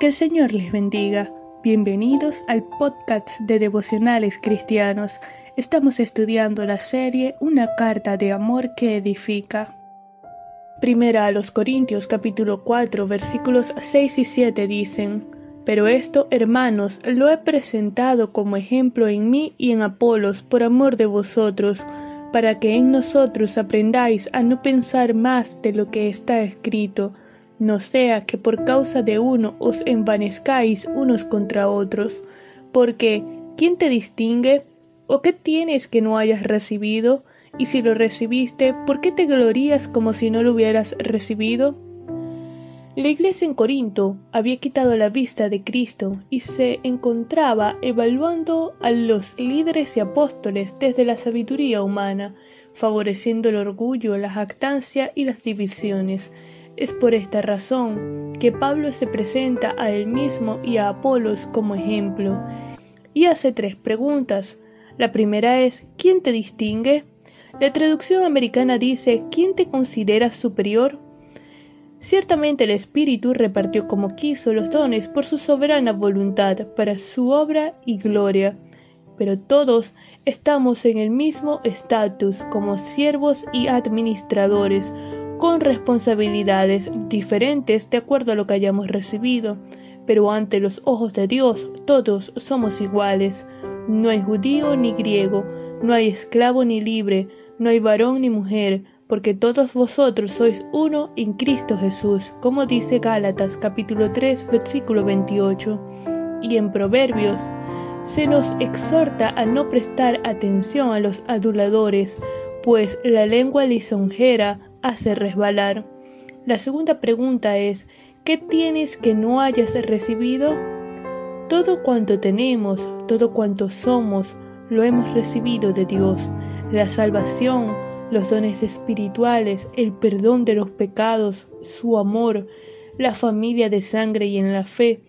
Que el Señor les bendiga. Bienvenidos al podcast de devocionales cristianos. Estamos estudiando la serie Una carta de amor que edifica. Primera a los Corintios capítulo 4 versículos 6 y 7 dicen, Pero esto, hermanos, lo he presentado como ejemplo en mí y en Apolos por amor de vosotros, para que en nosotros aprendáis a no pensar más de lo que está escrito, no sea que por causa de uno os envanezcáis unos contra otros, porque ¿quién te distingue? ¿O qué tienes que no hayas recibido? Y si lo recibiste, ¿por qué te glorías como si no lo hubieras recibido? La iglesia en Corinto había quitado la vista de Cristo y se encontraba evaluando a los líderes y apóstoles desde la sabiduría humana, favoreciendo el orgullo, la jactancia y las divisiones, es por esta razón que Pablo se presenta a él mismo y a Apolos como ejemplo y hace tres preguntas. La primera es ¿quién te distingue? La traducción americana dice ¿quién te considera superior? Ciertamente el Espíritu repartió como quiso los dones por su soberana voluntad para su obra y gloria, pero todos estamos en el mismo estatus como siervos y administradores, con responsabilidades diferentes de acuerdo a lo que hayamos recibido, pero ante los ojos de Dios todos somos iguales. No hay judío ni griego, no hay esclavo ni libre, no hay varón ni mujer, porque todos vosotros sois uno en Cristo Jesús, como dice Gálatas capítulo 3 versículo 28. Y en Proverbios se nos exhorta a no prestar atención a los aduladores, pues la lengua lisonjera hace resbalar. La segunda pregunta es, ¿qué tienes que no hayas recibido? Todo cuanto tenemos, todo cuanto somos, lo hemos recibido de Dios. La salvación, los dones espirituales, el perdón de los pecados, su amor, la familia de sangre y en la fe,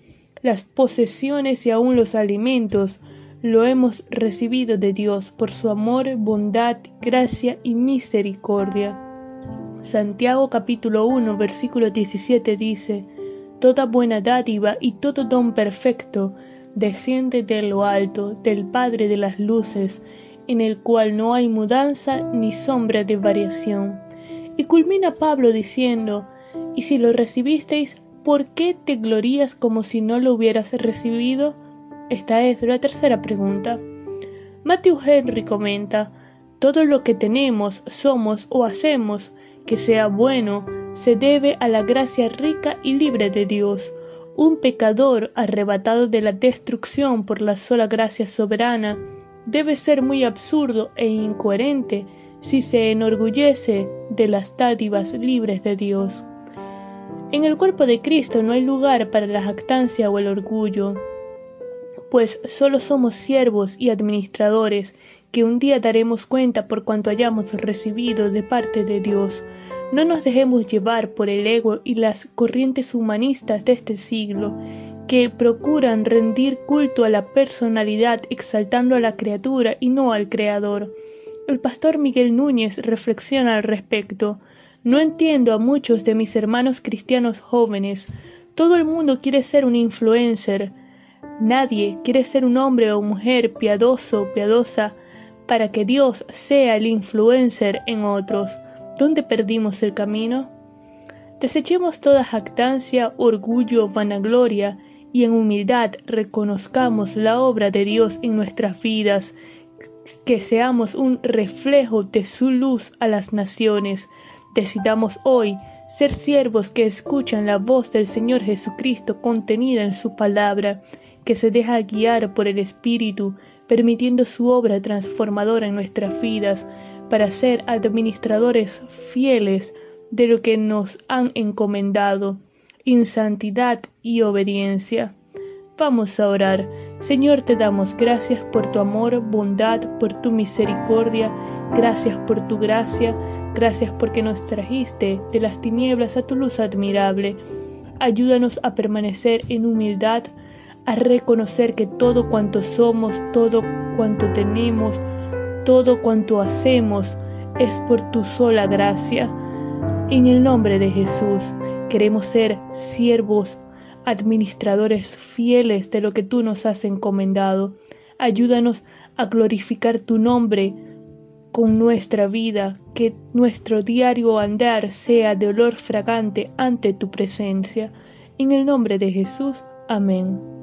las posesiones y aun los alimentos, lo hemos recibido de Dios por su amor, bondad, gracia y misericordia. Santiago capítulo 1 versículo 17 dice, Toda buena dádiva y todo don perfecto desciende de lo alto, del Padre de las luces, en el cual no hay mudanza ni sombra de variación. Y culmina Pablo diciendo, Y si lo recibisteis, ¿por qué te glorías como si no lo hubieras recibido? Esta es la tercera pregunta. Matthew Henry comenta, Todo lo que tenemos, somos o hacemos, que sea bueno, se debe a la gracia rica y libre de Dios. Un pecador arrebatado de la destrucción por la sola gracia soberana debe ser muy absurdo e incoherente si se enorgullece de las dádivas libres de Dios. En el cuerpo de Cristo no hay lugar para la jactancia o el orgullo, pues solo somos siervos y administradores que un día daremos cuenta por cuanto hayamos recibido de parte de Dios. No nos dejemos llevar por el ego y las corrientes humanistas de este siglo, que procuran rendir culto a la personalidad exaltando a la criatura y no al Creador. El pastor Miguel Núñez reflexiona al respecto. No entiendo a muchos de mis hermanos cristianos jóvenes. Todo el mundo quiere ser un influencer. Nadie quiere ser un hombre o mujer piadoso o piadosa para que Dios sea el influencer en otros. ¿Dónde perdimos el camino? Desechemos toda jactancia, orgullo, vanagloria, y en humildad reconozcamos la obra de Dios en nuestras vidas, que seamos un reflejo de su luz a las naciones. Decidamos hoy ser siervos que escuchan la voz del Señor Jesucristo contenida en su palabra, que se deja guiar por el Espíritu, permitiendo su obra transformadora en nuestras vidas para ser administradores fieles de lo que nos han encomendado, en santidad y obediencia. Vamos a orar. Señor, te damos gracias por tu amor, bondad, por tu misericordia, gracias por tu gracia, gracias porque nos trajiste de las tinieblas a tu luz admirable. Ayúdanos a permanecer en humildad, a reconocer que todo cuanto somos, todo cuanto tenemos, todo cuanto hacemos es por tu sola gracia. En el nombre de Jesús queremos ser siervos, administradores fieles de lo que tú nos has encomendado. Ayúdanos a glorificar tu nombre con nuestra vida, que nuestro diario andar sea de olor fragante ante tu presencia. En el nombre de Jesús. Amén.